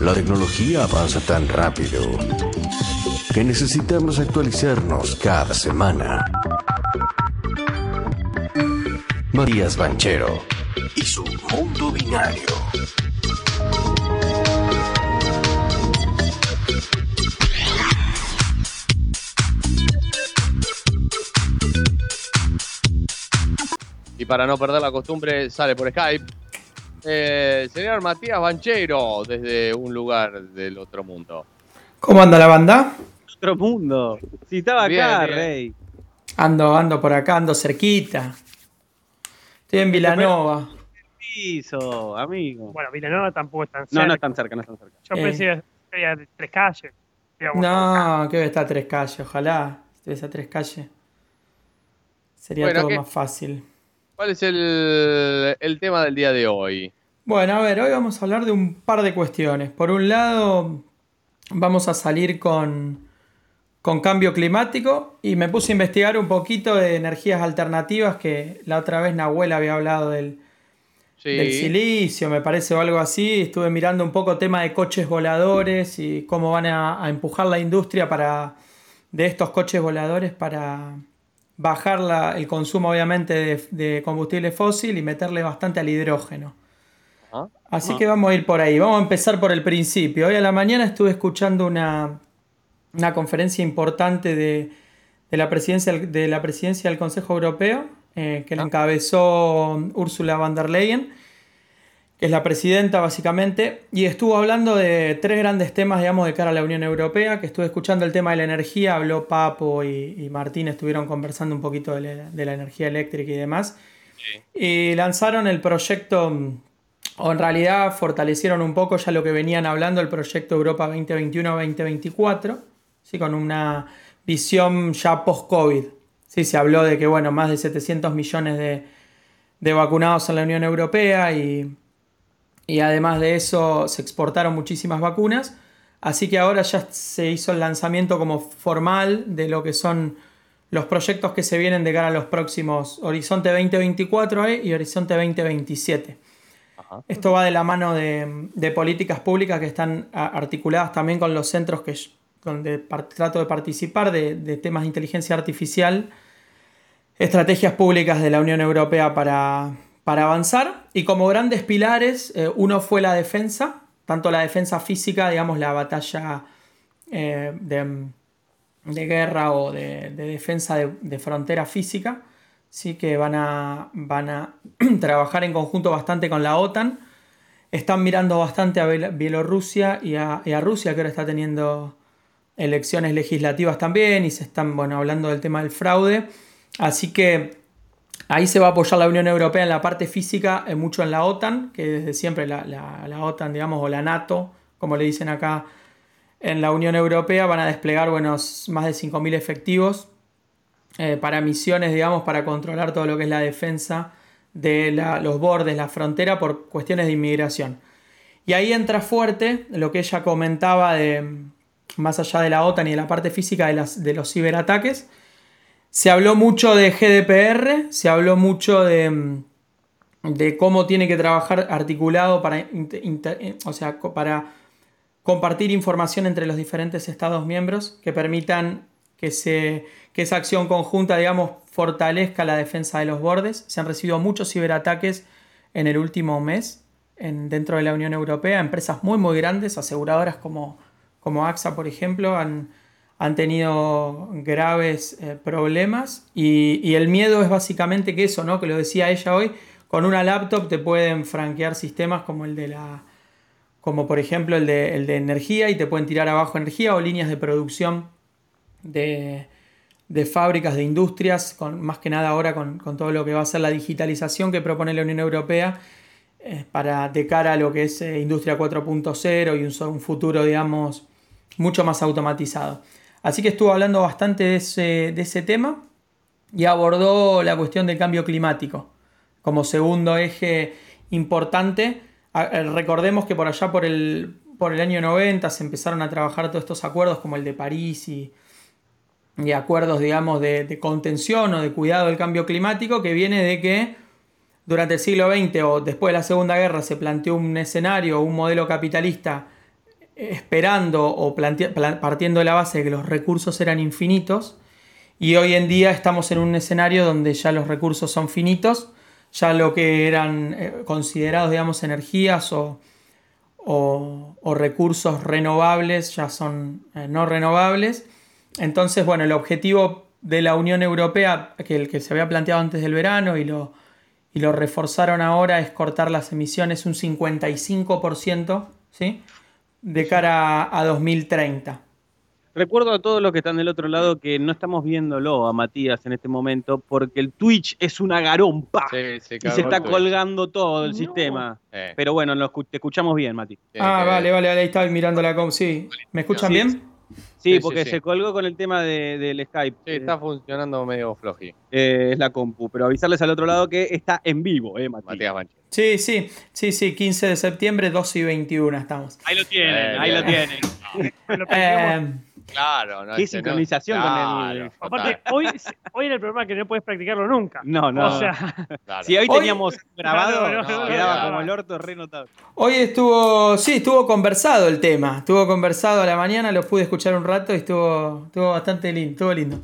La tecnología avanza tan rápido que necesitamos actualizarnos cada semana. Matías Banchero y su mundo binario. Para no perder la costumbre, sale por Skype. Eh, señor Matías Banchero, desde un lugar del otro mundo. ¿Cómo anda la banda? Otro mundo. Si estaba Bien, acá, bien. rey. Ando, ando por acá, ando cerquita. Estoy en Vilanova. Piso, amigo. Bueno, Vilanova tampoco es tan cerca. No, no es tan cerca, no es tan cerca. Yo Eh. pensé que de tres calles. No, que estar a tres calles, ojalá. Estuviese a tres calles. Sería Bueno, todo ¿qué? más fácil. ¿Cuál es el, el tema del día de hoy? Bueno, a ver, hoy vamos a hablar de un par de cuestiones. Por un lado, vamos a salir con, con cambio climático y me puse a investigar un poquito de energías alternativas que la otra vez Nahuel había hablado del, Sí. del silicio, me parece, o algo así. Estuve mirando un poco tema de coches voladores y cómo van a, a empujar la industria para, de estos coches voladores para bajar la- el consumo, obviamente, de, de combustible fósil y meterle bastante al hidrógeno. Ajá. Así Ah. que vamos a ir por ahí. Vamos a empezar por el principio. Hoy a la mañana estuve escuchando una, una conferencia importante de, de la presidencia, de la presidencia del Consejo Europeo, eh, que la Ah. encabezó Ursula von der Leyen, que es la presidenta básicamente, y estuvo hablando de tres grandes temas, digamos, de cara a la Unión Europea, que estuve escuchando el tema de la energía, habló Papo y, y Martín, estuvieron conversando un poquito de la, de la energía eléctrica y demás. Y lanzaron el proyecto, o en realidad fortalecieron un poco ya lo que venían hablando, el proyecto Europa 2021-2024, ¿sí? con una visión ya post-COVID. Sí, se habló de que, bueno, más de 700 millones de, de vacunados en la Unión Europea y, y además de eso se exportaron muchísimas vacunas. Así que ahora ya se hizo el lanzamiento como formal de lo que son los proyectos que se vienen de cara a los próximos Horizonte 2024 eh, y Horizonte 2027. Ajá. Esto va de la mano de, de políticas públicas que están articuladas también con los centros que, donde par- trato de participar de, de temas de inteligencia artificial, estrategias públicas de la Unión Europea para, para avanzar. Y como grandes pilares, eh, uno fue la defensa, tanto la defensa física, digamos, la batalla eh, de, de guerra o de, de defensa de, frontera física, sí que van a, van a trabajar en conjunto bastante con la OTAN. Están mirando bastante a Biel- Bielorrusia y a, y a Rusia, que ahora está teniendo elecciones legislativas también, y se están bueno, hablando del tema del fraude. Así que ahí se va a apoyar la Unión Europea en la parte física, eh, mucho en la OTAN, que desde siempre la, OTAN, digamos, o la NATO, como le dicen acá en la Unión Europea, van a desplegar más de 5.000 efectivos eh, para misiones, digamos, para controlar todo lo que es la defensa de los bordes, la frontera, por cuestiones de inmigración. Y ahí entra fuerte lo que ella comentaba de, más allá de la OTAN y de la parte física de los ciberataques. Se habló mucho de GDPR, se habló mucho de, mm, de cómo tiene que trabajar articulado para, eh, o sea, para compartir información entre los diferentes Estados miembros que permitan que, se, que esa acción conjunta, digamos, fortalezca la defensa de los bordes. Se han recibido muchos ciberataques en el último mes en, dentro de la Unión Europea. Empresas muy, muy grandes, aseguradoras como, como AXA, por ejemplo, han, han tenido graves eh, problemas. Y, el miedo es básicamente que eso, ¿no? Que lo decía ella hoy, con una laptop te pueden franquear sistemas como el de la como por ejemplo el de, el de energía y te pueden tirar abajo energía o líneas de producción de, de fábricas, de industrias, con, más que nada ahora con, con todo lo que va a ser la digitalización que propone la Unión Europea eh, para de cara a lo que es eh, industria 4.0 y un, un futuro, digamos, mucho más automatizado. Así que estuvo hablando bastante de ese, de ese tema y abordó la cuestión del cambio climático como segundo eje importante. Eh, Recordemos que por allá por el, por el año 90 se empezaron a trabajar todos estos acuerdos como el de París y, y acuerdos, digamos, de, de contención o de cuidado del cambio climático que viene de que durante el siglo XX o después de la Segunda Guerra se planteó un escenario, un modelo capitalista esperando o partiendo de la base de que los recursos eran infinitos y hoy en día estamos en un escenario donde ya los recursos son finitos, ya lo que eran eh, considerados, digamos, energías o, recursos renovables ya son eh, no renovables. Entonces, bueno, el objetivo de la Unión Europea, que el que se había planteado antes del verano y lo, y lo reforzaron ahora, es cortar las emisiones un 55%, ¿sí? De cara a 2030. Recuerdo a todos los que están del otro lado que no estamos viéndolo a Matías en este momento porque el Twitch es una garompa y se está colgando todo el sistema. Pero bueno, te escuchamos bien, Mati. Ah, vale, vale, ahí estaba mirando la com. Sí, ¿me escuchan bien? Sí, porque se colgó con el tema del Skype. Sí, está funcionando medio flojí. Eh, es la compu, pero avisarles al otro lado que está en vivo, ¿eh, Matías Sí, sí, sí, sí, 15 de septiembre, 12 y 21 estamos. Ahí lo tienen, eh, ahí lo tienen. eh, Claro, no. Qué sincronización con el. Aparte, hoy, hoy en el programa que no puedes practicarlo nunca. No, no. O sea, si hoy, teníamos grabado, quedaba como el orto re notable. Hoy estuvo, sí, estuvo conversado el tema. Estuvo conversado a la mañana, lo pude escuchar un rato y estuvo, estuvo bastante lindo, estuvo lindo.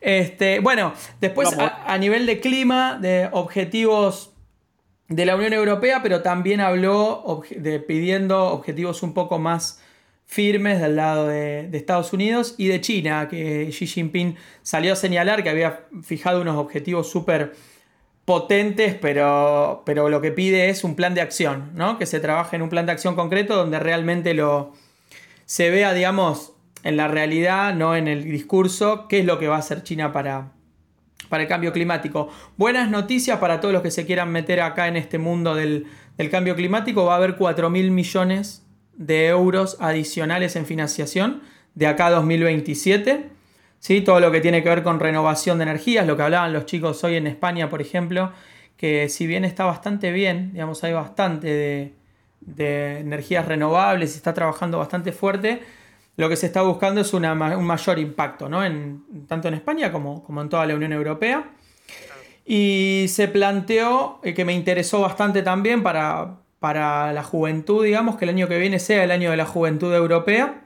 Este, bueno, después a, nivel de clima, de objetivos de la Unión Europea, pero también habló de, pidiendo objetivos un poco más firmes del lado de, Estados Unidos y de China, que Xi Jinping salió a señalar que había fijado unos objetivos súper potentes, pero, pero lo que pide es un plan de acción, ¿no? que se trabaje en un plan de acción concreto donde realmente lo, se vea, digamos, en la realidad, no en el discurso, qué es lo que va a hacer China para, para el cambio climático. Buenas noticias para todos los que se quieran meter acá en este mundo del, cambio climático. Va a haber 4 mil millones de euros adicionales en financiación de acá a 2027. ¿sí? Todo lo que tiene que ver con renovación de energías, lo que hablaban los chicos hoy en España, por ejemplo, que si bien está bastante bien, digamos, hay bastante de, energías renovables y está trabajando bastante fuerte, lo que se está buscando es un mayor impacto, ¿no? En, tanto en España como, como en toda la Unión Europea. Y se planteó, eh, que me interesó bastante también para, para la juventud, digamos, que el año que viene sea el año de la juventud europea.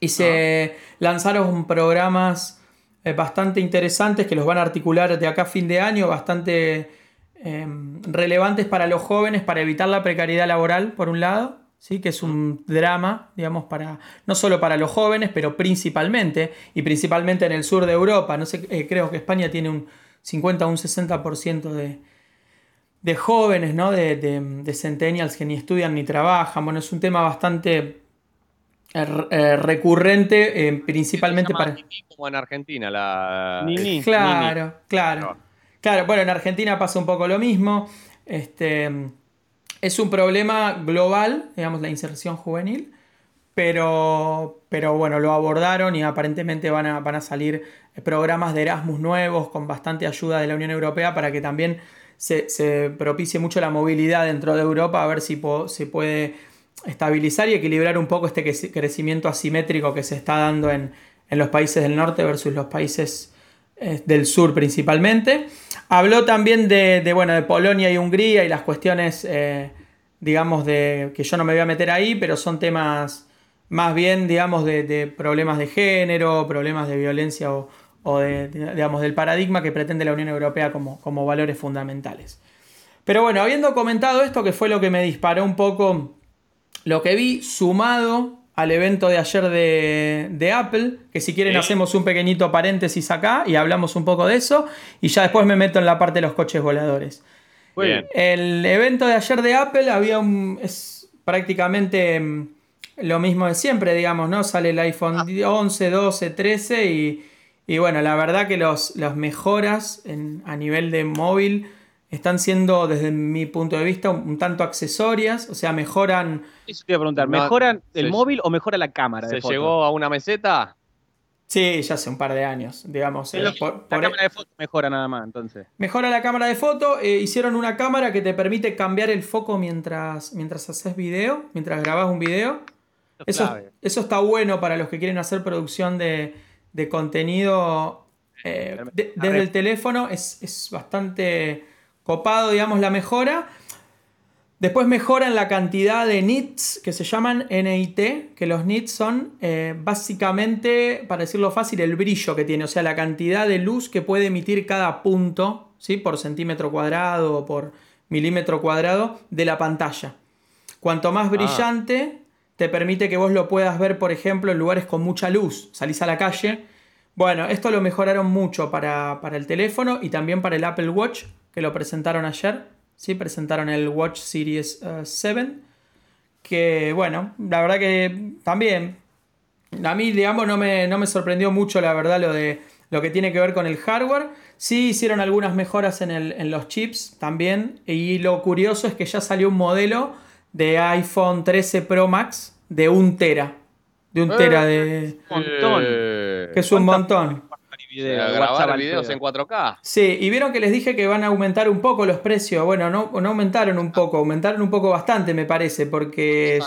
Y se ah. lanzaron programas eh, bastante interesantes que los van a articular de acá a fin de año, bastante em, relevantes para los jóvenes, para evitar la precariedad laboral, por un lado, ¿sí? que es un drama, digamos, para, no solo para los jóvenes, pero principalmente, y principalmente en el sur de Europa. No sé, eh, creo que España tiene un 50 o un 60% de, de jóvenes, ¿no? De, de, centennials que ni estudian ni trabajan. Bueno, es un tema bastante eh, eh, recurrente, eh, principalmente para... Como en Argentina, la... Claro, claro. Claro, bueno, en Argentina pasa un poco lo mismo. Este, es un problema global, digamos, la inserción juvenil. Pero, pero bueno, lo abordaron y aparentemente van a, van a salir programas de Erasmus nuevos con bastante ayuda de la Unión Europea para que también se, propicie mucho la movilidad dentro de Europa, a ver si se puede estabilizar y equilibrar un poco este crecimiento asimétrico que se está dando en, los países del norte versus los países eh, del sur principalmente. Habló también de, bueno, de Polonia y Hungría y las cuestiones, eh, digamos, de que yo no me voy a meter ahí, pero son temas más bien, digamos, de problemas de género, problemas de violencia o, o de, digamos, del paradigma que pretende la Unión Europea como, como valores fundamentales. Pero bueno, habiendo comentado esto, que fue lo que me disparó un poco lo que vi, sumado al evento de ayer de, Apple, que si quieren hacemos un pequeñito paréntesis acá y hablamos un poco de eso, y ya después me meto en la parte de los coches voladores. Bien. El evento de ayer de Apple había un... es prácticamente mm, lo mismo de siempre, digamos, ¿no? Sale el iPhone 11, 12, 13 y y bueno, la verdad que los, las mejoras a nivel de móvil están siendo, desde mi punto de vista, un, tanto accesorias. O sea, mejoran. Eso te iba a preguntar, ¿mejoran el móvil o mejora la cámara? ¿Se llegó a una meseta? Sí, ya hace un par de años, digamos. Eh, la cámara de foto mejora nada más, entonces. Mejora la cámara de foto. Eh, hicieron una cámara que te permite cambiar el foco mientras, mientras haces video, mientras grabas un video. eso, eso está bueno para los que quieren hacer producción de, de contenido eh, desde el teléfono es, bastante copado, digamos, la mejora. Después mejoran la cantidad de nits que se llaman NIT, que los nits son eh, básicamente, para decirlo fácil, el brillo que tiene, o sea, la cantidad de luz que puede emitir cada punto, ¿sí? por centímetro cuadrado o por milímetro cuadrado de la pantalla. Cuanto más ah. brillante, te permite que vos lo puedas ver, por ejemplo, en lugares con mucha luz. Salís a la calle. Bueno, esto lo mejoraron mucho para, para el teléfono y también para el Apple Watch, que lo presentaron ayer. ¿Sí? Presentaron el Watch Series 7. Eh, que bueno, la verdad que también. A mí, digamos, no me, no me sorprendió mucho, la verdad, lo de lo que tiene que ver con el hardware. Sí hicieron algunas mejoras en, en los chips también. Y lo curioso es que ya salió un modelo de iPhone 13 Pro Max de un tera. De un tera de. montón. Que es un montón. Grabar videos en 4K. Sí, y vieron que les dije que van a aumentar un poco los precios. Bueno, no, no aumentaron un poco, aumentaron un poco bastante, me parece, porque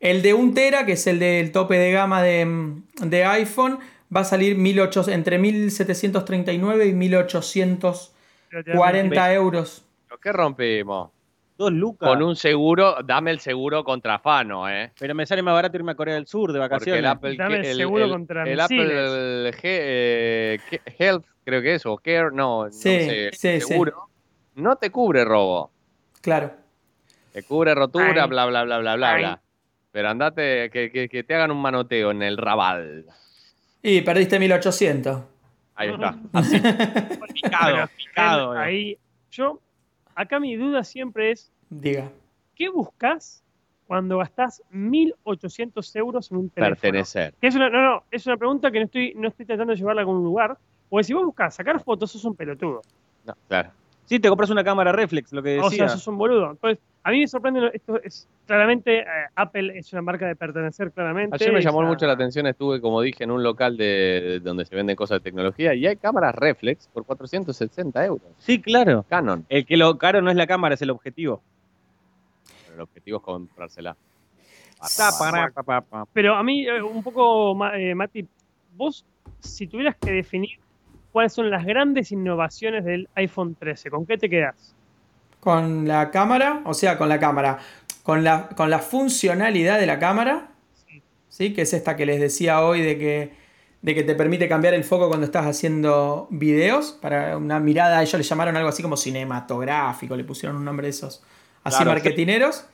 el de un tera, que es el del tope de gama de, de iPhone, va a salir 1800, entre 1739 y 1840 euros. ¿Qué rompimos? Dos lucas. Con un seguro, dame el seguro contra Fano, ¿eh? Pero me sale más barato irme a Corea del Sur de vacaciones. el Apple, dame el, seguro contra el Apple eh, Health, creo que es, o Care, no, sí, no sé, sí, seguro, no te cubre robo. Claro. Te cubre rotura, bla, bla, bla, bla, bla, bla. Pero andate, que, que, que, te hagan un manoteo en el rabal. Y perdiste 1800. Ahí está. Así. picado, picado. Ahí, yo acá mi duda siempre es, Diga. ¿qué buscas cuando gastás 1.800 euros en un teléfono? Pertenecer. es una, no, no, es una pregunta que no estoy, no estoy tratando de llevarla a algún lugar. Porque si vos buscas sacar fotos, sos un pelotudo. No, claro. Sí, te compras una cámara reflex, lo que decía. O sea, sos un boludo. Entonces, a mí me sorprende, esto es claramente, eh, Apple es una marca de pertenecer claramente. Ayer me llamó mucho la atención, estuve, como dije, en un local de, donde se venden cosas de tecnología y hay cámaras reflex por 460 euros. Sí, claro. Canon. El que lo caro no es la cámara, es el objetivo. Pero el objetivo es comprársela. Pero a mí, eh, un poco, eh, Mati, vos, si tuvieras que definir cuáles son las grandes innovaciones del iPhone 13. ¿Con qué te quedas? Con la cámara, o sea, con la cámara, con la, con la funcionalidad de la cámara, sí. que es esta que les decía hoy de que, de que te permite cambiar el foco cuando estás haciendo videos, para una mirada, ellos le llamaron algo así como cinematográfico, le pusieron un nombre de esos así marketineros.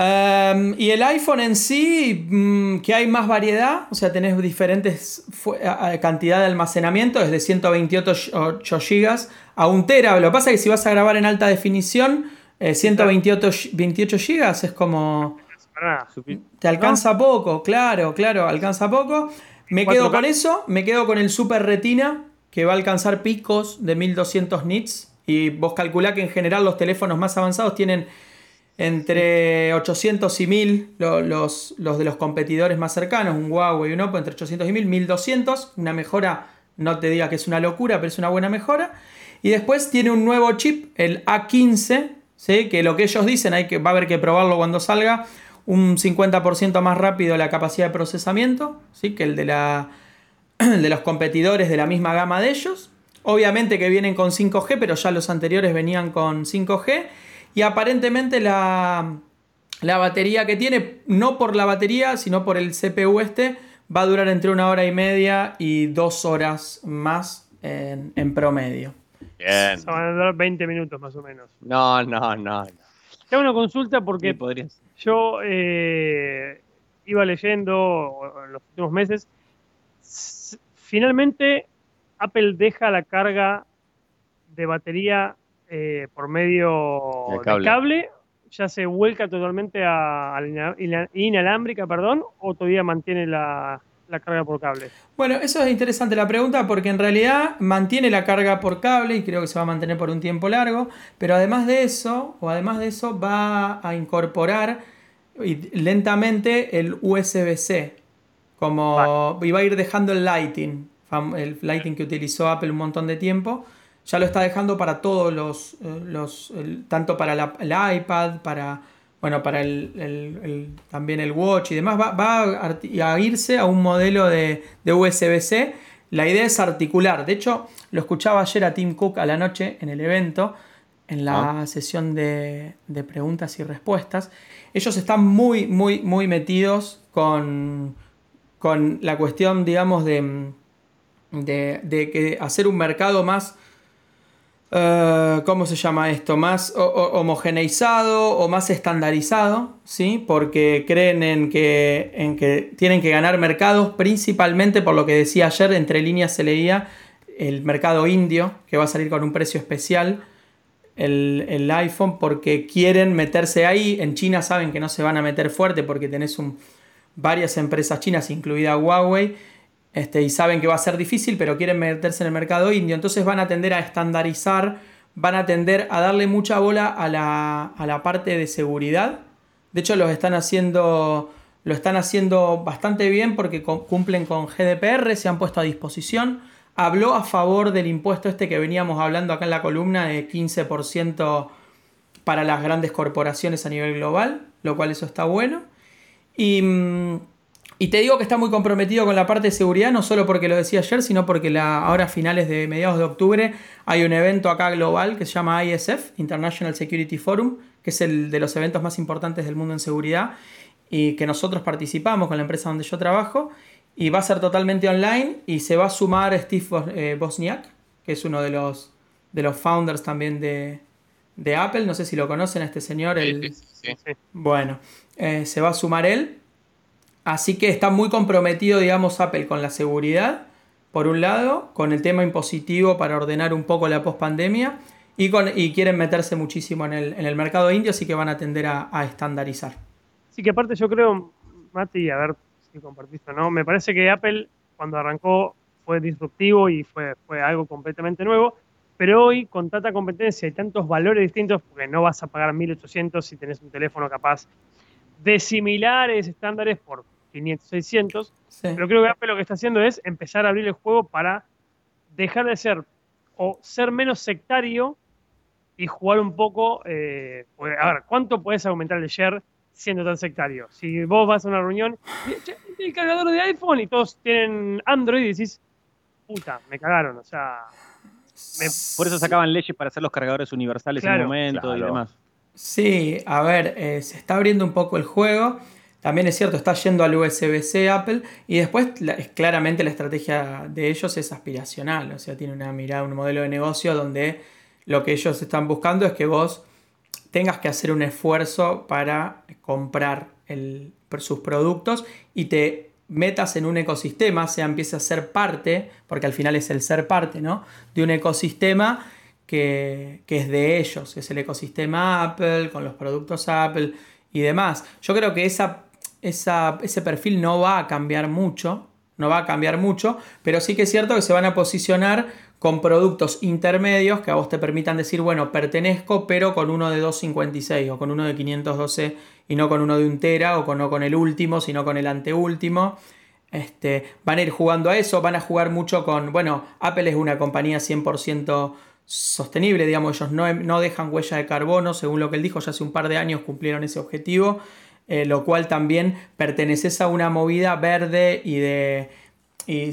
Em, y el iPhone en sí, mm, que hay más variedad, o sea, tenés diferentes cantidad de almacenamiento, desde 128 GB a 1 TB. Lo que pasa es que si vas a grabar en alta definición, 128 eh, 28 GB es como... Te alcanza poco, claro, claro, alcanza poco. Me quedo con eso, me quedo con el Super Retina, que va a alcanzar picos de 1200 nits. Y vos calculá que en general los teléfonos más avanzados tienen entre 800 y 1000 los, los, de los competidores más cercanos, un Huawei y un Oppo entre 800 y 1000, 1200, una mejora, no te diga que es una locura, pero es una buena mejora. Y después tiene un nuevo chip, el A15, ¿sí? que lo que ellos dicen hay que, va a haber que probarlo cuando salga, un 50% más rápido la capacidad de procesamiento ¿sí? que el de, la, de los competidores de la misma gama de ellos. Obviamente que vienen con 5G, pero ya los anteriores venían con 5G. Y aparentemente la, batería que tiene, no por la batería, sino por el CPU este, va a durar entre una hora y media y dos horas más en, promedio. Bien. van a durar 20 minutos más o menos. No, no, no. Tengo una consulta porque yo eh, iba leyendo en los últimos meses. Finalmente, Apple deja la carga de batería eh, por medio de cable. ya se vuelca totalmente a, la inalámbrica, perdón, o todavía mantiene la, carga por cable? Bueno, eso es interesante la pregunta porque en realidad mantiene la carga por cable y creo que se va a mantener por un tiempo largo, pero además de eso, o además de eso, va a incorporar lentamente el USB-C, como y va a ir dejando el Lighting, el Lighting que utilizó Apple un montón de tiempo ya lo está dejando para todos los, eh, los tanto para el iPad, para, bueno, para el, también el Watch y demás, va, a, irse a un modelo de, USB-C La idea es articular. De hecho, lo escuchaba ayer a Tim Cook a la noche en el evento, en la ah. sesión de, preguntas y respuestas. Ellos están muy, muy, muy metidos con, con la cuestión, digamos, de, de, de que hacer un mercado más eh, ¿cómo se llama esto? Más homogeneizado o más estandarizado, ¿sí? Porque creen en que, en que tienen que ganar mercados, principalmente por lo que decía ayer, entre líneas se leía el mercado indio, que va a salir con un precio especial, el, iPhone, porque quieren meterse ahí. En China saben que no se van a meter fuerte porque tenés un, varias empresas chinas, incluida Huawei este, y saben que va a ser difícil, pero quieren meterse en el mercado indio. Entonces van a tender a estandarizar, van a tender a darle mucha bola a la, parte de seguridad. De hecho, lo están haciendo, lo están haciendo bastante bien porque cumplen con GDPR, se han puesto a disposición. Habló a favor del impuesto este que veníamos hablando acá en la columna de 15% para las grandes corporaciones a nivel global, lo cual eso está bueno. Y mm, y te digo que está muy comprometido con la parte de seguridad, no solo porque lo decía ayer, sino porque la, ahora a finales de mediados de octubre hay un evento acá global que se llama ISF, International Security Forum, que es el de los eventos más importantes del mundo en seguridad y que nosotros participamos con la empresa donde yo trabajo. Y va a ser totalmente online y se va a sumar Steve eh, Bosniak, que es uno de los, de los founders también de, Apple. No sé si lo conocen a este señor. El, Bueno, eh, se va a sumar él Así que está muy comprometido, digamos, Apple con la seguridad, por un lado, con el tema impositivo para ordenar un poco la pospandemia y, y quieren meterse muchísimo en el, mercado indio, así que van a tender a, estandarizar. Sí, que aparte yo creo, Mati, a ver si compartiste o no, me parece que Apple cuando arrancó fue disruptivo y fue, fue algo completamente nuevo, pero hoy con tanta competencia y tantos valores distintos, porque no vas a pagar 1800 si tenés un teléfono capaz de similares estándares por 500, 600. Pero creo que Apple lo que está haciendo es empezar a abrir el juego para dejar de ser o ser menos sectario y jugar un poco. Eh, a ver, ¿cuánto puedes aumentar el share siendo tan sectario? Si vos vas a una reunión y el cargador de iPhone y todos tienen Android y decís, puta, me cagaron. O sea. Por eso sacaban leyes para hacer los cargadores universales en el momento y demás. Sí, a ver, eh, se está abriendo un poco el juego. También es cierto, está yendo al USB-C Apple y después claramente la estrategia de ellos es aspiracional, o sea, tiene una mirada, un modelo de negocio donde lo que ellos están buscando es que vos tengas que hacer un esfuerzo para comprar sus productos y te metas en un ecosistema, o sea, empieces a ser parte, porque al final es el ser parte, ¿no? De un ecosistema que, que es de ellos, es el ecosistema Apple, con los productos Apple y demás. Yo creo que esa ese perfil no va a cambiar mucho, no va a cambiar mucho, pero sí que es cierto que se van a posicionar con productos intermedios que a vos te permitan decir, bueno, pertenezco, pero con uno de 256 o con uno de 512 y no con uno de un tera o con, no con el último, sino con el anteúltimo. Este, van a ir jugando a eso, van a jugar mucho con, bueno, Apple es una compañía 100% sostenible, digamos, ellos no, no dejan huella de carbono, según lo que él dijo, ya hace un par de años cumplieron ese objetivo. Eh, lo cual también perteneces a una movida verde y, de,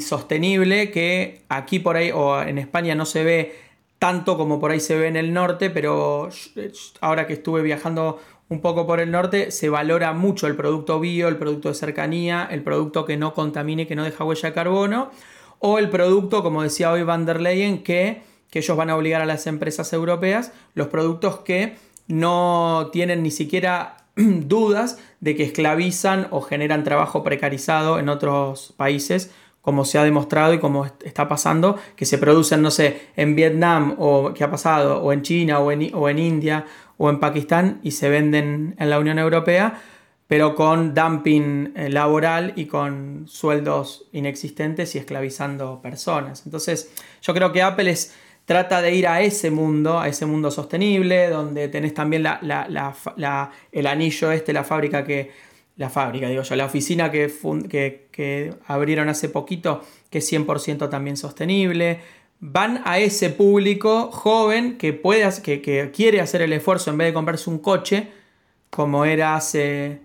sostenible que aquí por ahí o en España no se ve tanto como por ahí se ve en el norte, pero ahora que estuve viajando un poco por el norte, se valora mucho el producto bio, el producto de cercanía, el producto que no contamine, que no deja huella de carbono, o el producto, como decía hoy Van der Leyen, que, que ellos van a obligar a las empresas europeas, los productos que no tienen ni siquiera dudas de que esclavizan o generan trabajo precarizado en otros países, como se ha demostrado y como está pasando, que se producen, no sé, en Vietnam o que ha pasado, o en China o en, India o en Pakistán y se venden en la Unión Europea, pero con dumping eh, laboral y con sueldos inexistentes y esclavizando personas. Entonces, yo creo que Apple es trata de ir a ese mundo, a ese mundo sostenible, donde tenés también el anillo este, la fábrica que, la fábrica, digo yo, la oficina que, que, abrieron hace poquito, que es 100% también sostenible. Van a ese público joven que, puede, que, que quiere hacer el esfuerzo en vez de comprarse un coche, como era hace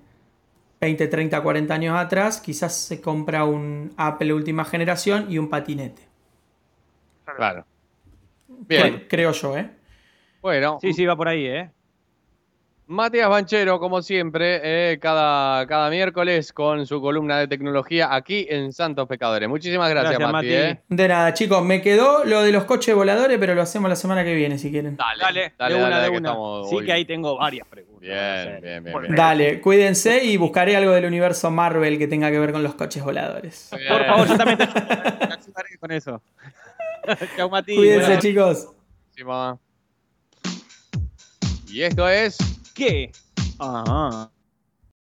20, 30, 40 años atrás, quizás se compra un Apple última generación y un patinete. Claro. Bien. Creo yo, ¿eh? Bueno. Sí, sí, va por ahí, ¿eh? Matías Banchero, como siempre, eh, cada, cada miércoles con su columna de tecnología aquí en Santos Pecadores. Muchísimas gracias, Mati. Eh. De nada, chicos, me quedó lo de los coches voladores, pero lo hacemos la semana que viene, si quieren. Dale, dale, dale de una, de una. sí, que ahí tengo varias preguntas. Bien, bien, bien, Dale, cuídense y buscaré algo del universo Marvel que tenga que ver con los coches voladores. Por favor, yo también te ayudaré con eso. Chau, Mati. Cuídense, chicos. Y esto es qué? Ajá.